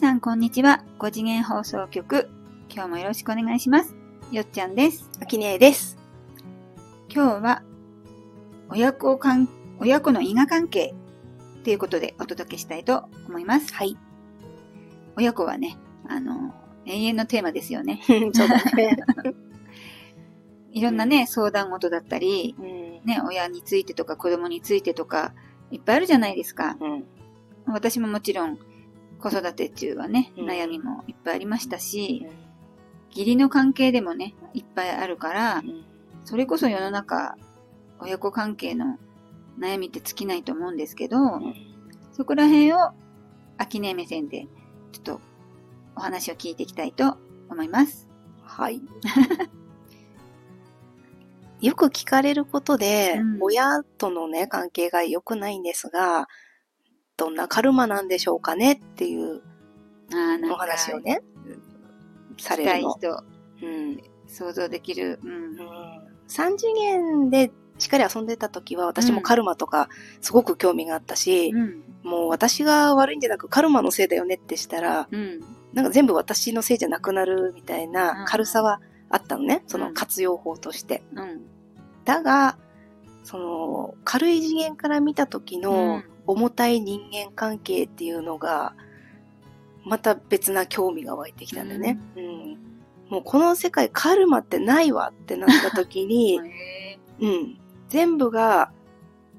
さんこんにちは。5次元放送局。今日もよろしくお願いします。よっちゃんです。あきねえです。今日は、親子関、親子の因果関係ということでお届けしたいと思います。はい。親子はね、あの、永遠のテーマですよね。そうだね。いろんなね、相談事だったり、うん。ね、親についてとか子供についてとか、いっぱいあるじゃないですか。うん。私ももちろん、子育て中はね、うん。悩みもいっぱいありましたし、義理の関係でもね、いっぱいあるから、それこそ世の中、親子関係の悩みって尽きないと思うんですけど、そこら辺を、秋音目線で、ちょっと、お話を聞いていきたいと思います。はい。よく聞かれることで、うん。親とのね、関係が良くないんですが、どんなカルマなんでしょうかねっていうお話をね、されるの。人、うん。想像できる。うん。うん三次元でしっかり遊んでた時は私もカルマとかすごく興味があったし、うん。もう私が悪いんじゃなくカルマのせいだよねってしたら、うん。なんか全部私のせいじゃなくなるみたいな軽さはあったのね。その活用法として。うん。だが、その、軽い次元から見た時うのん重たい人間関係っていうのが、また別な興味が湧いてきたんだよね。うん。もうこの世界カルマってないわってなった時に、へ うん。全部が、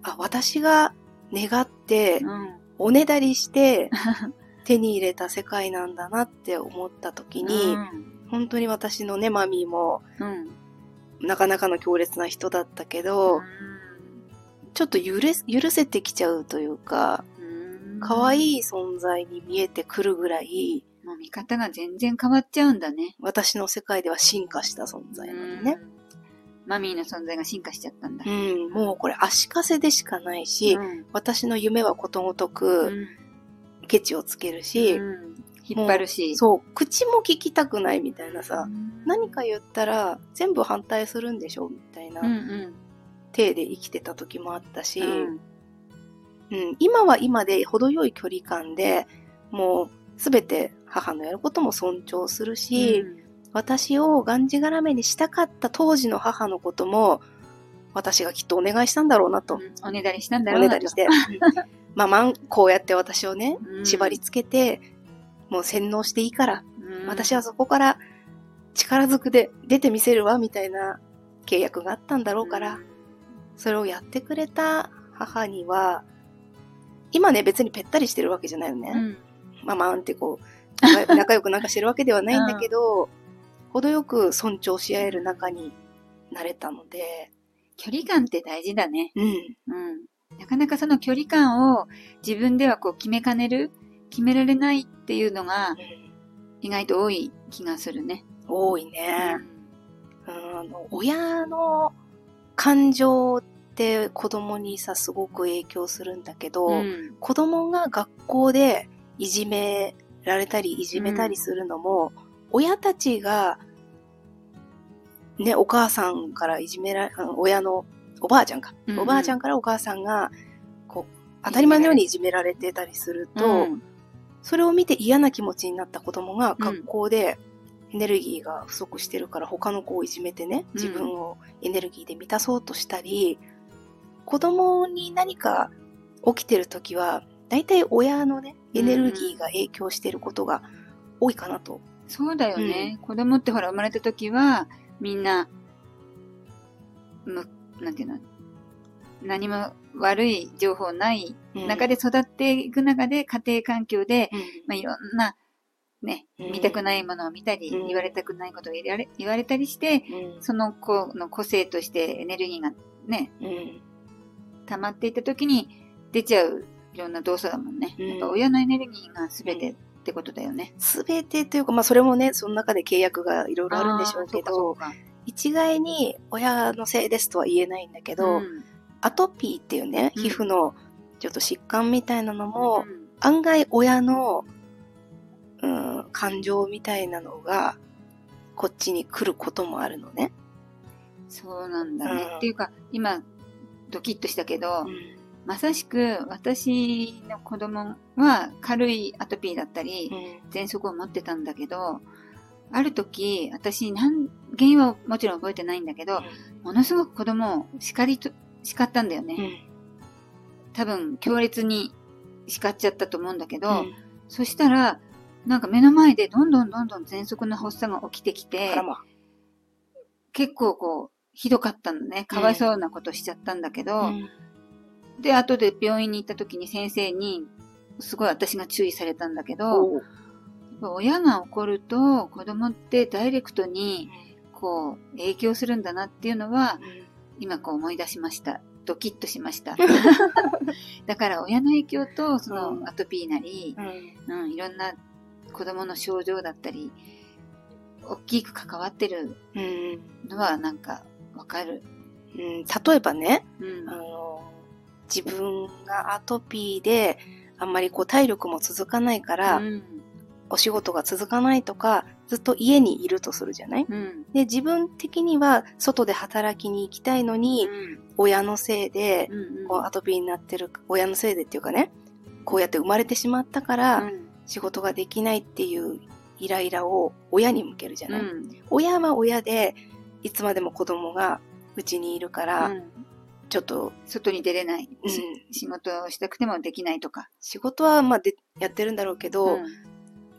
あ、私が願ってー、うん。おねだりして 手に入れた世界なんだなって思った時に、本当に私のね、マミーも、うん。なかなかの強烈な人だったけど、ちょっと許れ許せてきちゃうというか、うん。可愛い。い存在に見えてくるぐらい、もう見方が全然変わっちゃうんだね。私の世界では進化した存在なのね。うん。マミーの存在が進化しちゃったんだう。ん、もうこれ足かせでしかないし、うん私の夢はことごとうくんケチをつけるし、うん引っ張るし。そう、口も聞きたくないみたいなさ、うん何か言ったら全部反対するんでしょみたいな体で生きてた時もあったし、うん。うん、今は今で程よい距離感でもうすべて母のやることも尊重するし、私をがんじがらめにしたかった当時の母のことも私がきっとお願いしたんだろうなと、うん。おねだりしたんだおろうなと。ねだりして。まあまん、こうやって私をね、うん。縛り付けて、もう洗脳していいから、うん。私はそこから力ずくで出てみせるわ、みたいな契約があったんだろうから、それをやってくれた母には、今ね、別にぺったりしてるわけじゃないよね。うんまあまあんってこう、仲 仲良くなんかしてるわけではないんだけど、程よく尊重し合える仲になれたので、距離感って大事だね。うん。うん。なかなかその距離感を自分ではこう決めかねる、決められないっていうのが意外と多い気がするね。多いね。うんあの親の感情って子供にさ、すごく影響するんだけど、うん。子供が学校でいじめられたりいじめたりするのも、親たちが、ね、お母さんからいじめられ、うん親のおばあちゃんか、うんうん。おばあちゃんからお母さんが、こう、当たり前のようにいじめられてたりすると、うん。それを見て嫌な気持ちになった子供がうん。学校でエネルギーが不足してるから他の子をいじめてね、うん。自分をエネルギーで満たそうとしたり、子供に何か起きてるときは、大体親のね、エネルギーが影響してることが多いかなと。そうだよね。子供ってほら生まれた時はみんな、む、なんていうの、何も悪い情報ないうん。中で育っていく中で家庭環境で、うん。まあ、いろんな、ね、うん。見たくないものを見たり、うん。言われたくないことを言われ言われたりして、うん。その子の個性としてエネルギーがね、うん溜まっていった時に出ちゃういろんな動作だもんね。うんやっぱ親のエネルギーが全てってことだよね。すべてというか、まあそれもね、その中で契約がいろいろあるんでしょうけど、一概に親のせいですとは言えないんだけど、うんアトピーっていうね、うん皮膚のちょっと疾患みたいなのも、うん案外親の、うん、感情みたいなのが、こっちに来ることもあるのね。そうなんだね。うんっていうか、今、ドキッとしたけど、まさしく私の子供は軽いアトピーだったり、喘息を持ってたんだけど、ある時、私、なん原因はもちろん覚えてないんだけど、ものすごく子供を叱りと、叱ったんだよね。うん。多分、強烈に叱っちゃったと思うんだけど、うん。そしたら、なんか目の前でどんどんどんどん喘息の発作が起きてきて。結構こう、ひどかったのね。かわいそうなことしちゃったんだけど、うん。で、後で病院に行った時に先生に、すごい私が注意されたんだけど、親が怒ると子供ってダイレクトにこう影響するんだなっていうのは今こう思い出しました。ドキッとしました。だから親の影響とそうん。のアトピーなり、うん。うん、いろんな子供の症状だったり、大きく関わってるうん。のはなんかわかる。うん例えばね、うんあ。の、自分がアトピーで、あんまりこう体力も続かないから、うん。お仕事が続かないとか、ずっと家にいるとするじゃない？うん。で、自分的には外で働きに行きたいのに、親のせいで、うん。こうアトピーになってる、親のせいでっていうかね、こうやって生まれてしまったから、うん仕事ができないっていうイライラを親に向けるじゃない、うん。親は親で、いつまでも子供がうちにいるから、うんちょっと、外に出れない。うんし仕事をしたくてもできないとか。仕事はまあでやってるんだろうけど、うん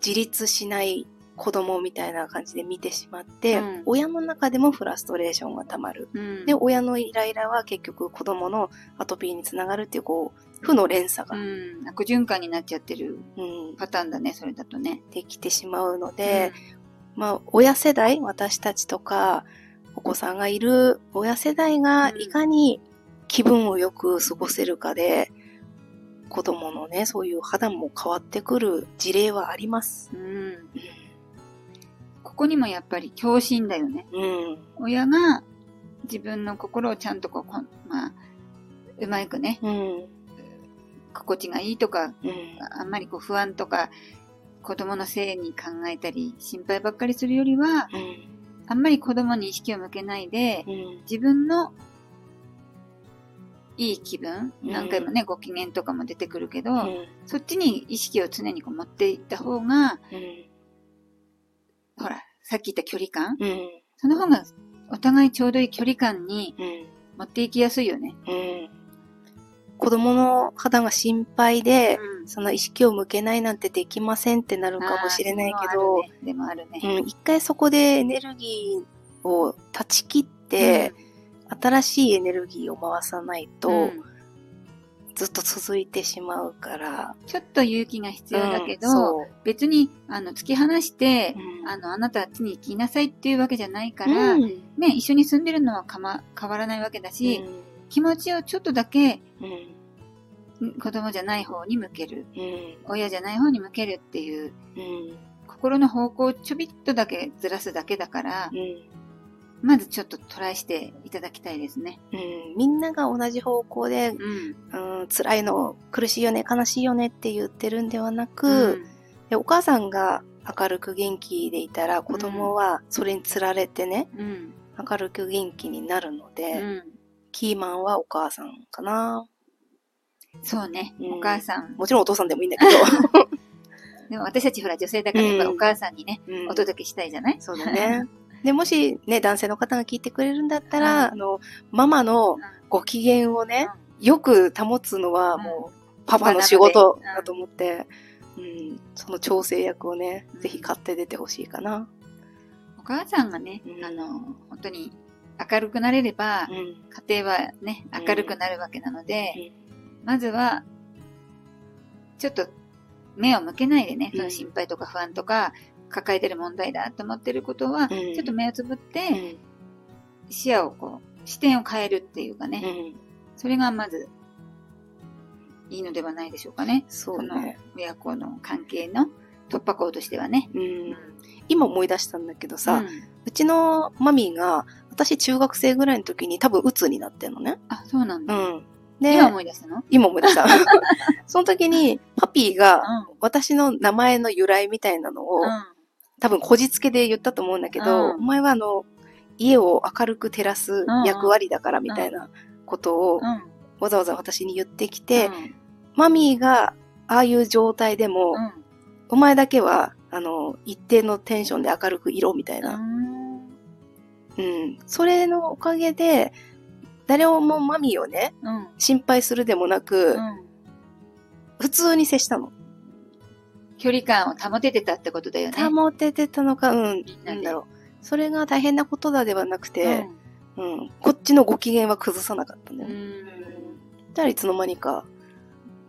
自立しない子供みたいな感じで見てしまって、うん親の中でもフラストレーションがたまる。うんで、親のイライラは結局子供のアトピーにつながるっていう、こう、負の連鎖が、うん、悪循環になっちゃってるうんパターンだね、それだとね。できてしまうので、まあ、親世代、私たちとか、お子さんがいる親世代がいかに気分をよく過ごせるかで、子供のね、そういう肌も変わってくる事例はあります。うん、うんここにもやっぱり共振だよね。うん。親が自分の心をちゃんとこう、まあ、うまくね、うん。心地がいいとか、うん。あんまりこう不安とか、子供のせいに考えたり、心配ばっかりするよりは、うん。あんまり子供に意識を向けないで、うん。自分のいい気分、うん何回もね、ご機嫌とかも出てくるけど、うん。そっちに意識を常にこう持っていった方が、うん。ほら、さっき言った距離感うん。その方がお互いちょうどいい距離感にうん。持っていきやすいよね。うん。子供の肌が心配で、うん。その意識を向けないなんてできませんってなるかもしれないけど、でもあるね。でもあるね。うん、一回そこでエネルギーを断ち切って、新しいエネルギーを回さないと、うん。ずっと続いてしまうから。ちょっと勇気が必要だけど、うん別に、あの、突き放して、うん。あの、あなたはあっちに行きなさいっていうわけじゃないから、うん。ね、一緒に住んでるのはかま、変わらないわけだし、気持ちをちょっとだけうんん子供じゃない方に向ける。うん親じゃない方に向けるっていう、うん心の方向をちょびっとだけずらすだけだから、うんまずちょっとトライしていただきたいですね。うんみんなが同じ方向で、うん。うん、辛いの、苦しいよね、悲しいよねって言ってるんではなく、うんでお母さんが明るく元気でいたら子供はそれにつられてね、うん。明るく元気になるので、うん。キーマンはお母さんかな。そうね、うん。お母さん。もちろんお父さんでもいいんだけ でも私たちほら女性だからやっぱりお母さんにね、ど、うん。お届けしたいじゃない？そうだね。で、もしね、男性の方が聞いてくれるんだったら、うん。あの、ママのご機嫌をね、よく保つのはもう、パパの仕事だと思って、うん、その調整役をね、うん。ぜひ買って出てほしいかな。お母さんがね、うん。あの、本当に明るくなれれば、うん。家庭はね、うん明るくなるわけなので、まずは、ちょっと目を向けないでね、うんその心配とか不安とか、抱えてる問題だと思ってることは、うんちょっと目をつぶっうて、ん。視野をこう、視点を変えるっていうかね、うん。それがまず、いいのではないでしょうかね。そうね。親子の関係の突破口としてはね。うん。今思い出したんだけどさ、うんうちのマミーが、私中学生ぐらいの時に多分鬱になってんのね。あ、そうなんだ。うん。で、今思い出したの？今思い出した。その時に、パピーが、うん。私の名前の由来みたいなのを、うん。多分こじつけで言ったと思うんだけど、うんお前はあの、家を明るく照らす役割だからみたいなことをうん。わざわざ私に言ってきて、マミーがああいう状態でも、うん。お前だけは、あの、一定のテンションで明るくいろみたいな。うん。うん。それのおかげで、誰もマミーをね、うん。心配するでもなく、うん。普通に接したの。距離感を保ててたってことだよね。保ててたのか、うん、なんだろう。それが大変なことだではなくて、うんうん、こっちのご機嫌は崩さなかったんだうよね。ん。だからいつの間にか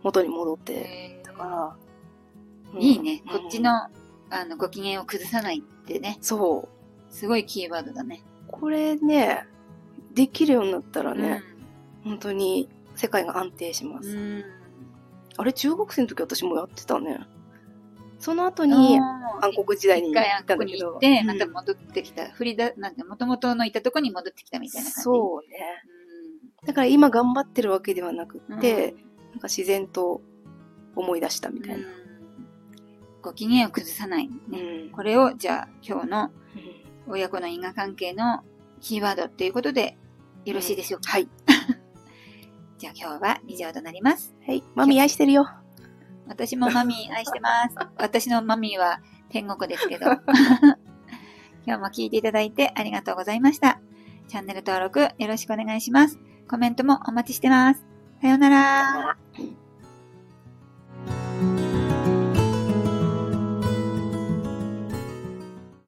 元に戻ってへーたから。うんいいね。こっち。うんの、あの、ご機嫌を崩さないってね。そう。すごいキーワードだね。これね、できるようになったらね、本当に世界が安定します。うん。うん。あれ、中学生の時私もやってたね。その後に、暗黒時代に一行ったんだけど。に行って、うんまた戻ってきた。振りだ、なんて、元々のいたとこに戻ってきたみたいな感じ。そうね。うだから今頑張ってるわけではなくん。って、なんか自然と思い出したみたいな。うんご機嫌を崩さない。うんね。これを、じゃあ、今日の親子の因果関係のキーワードっていうことで、よろしいでしょうか、はい。じゃあ今日は以上となります。はい。マミー愛してるよ。私もマミー愛してます。私のマミーは天国ですけど。今日も聞いていただいてありがとうございました。チャンネル登録よろしくお願いします。コメントもお待ちしてます。さようなら。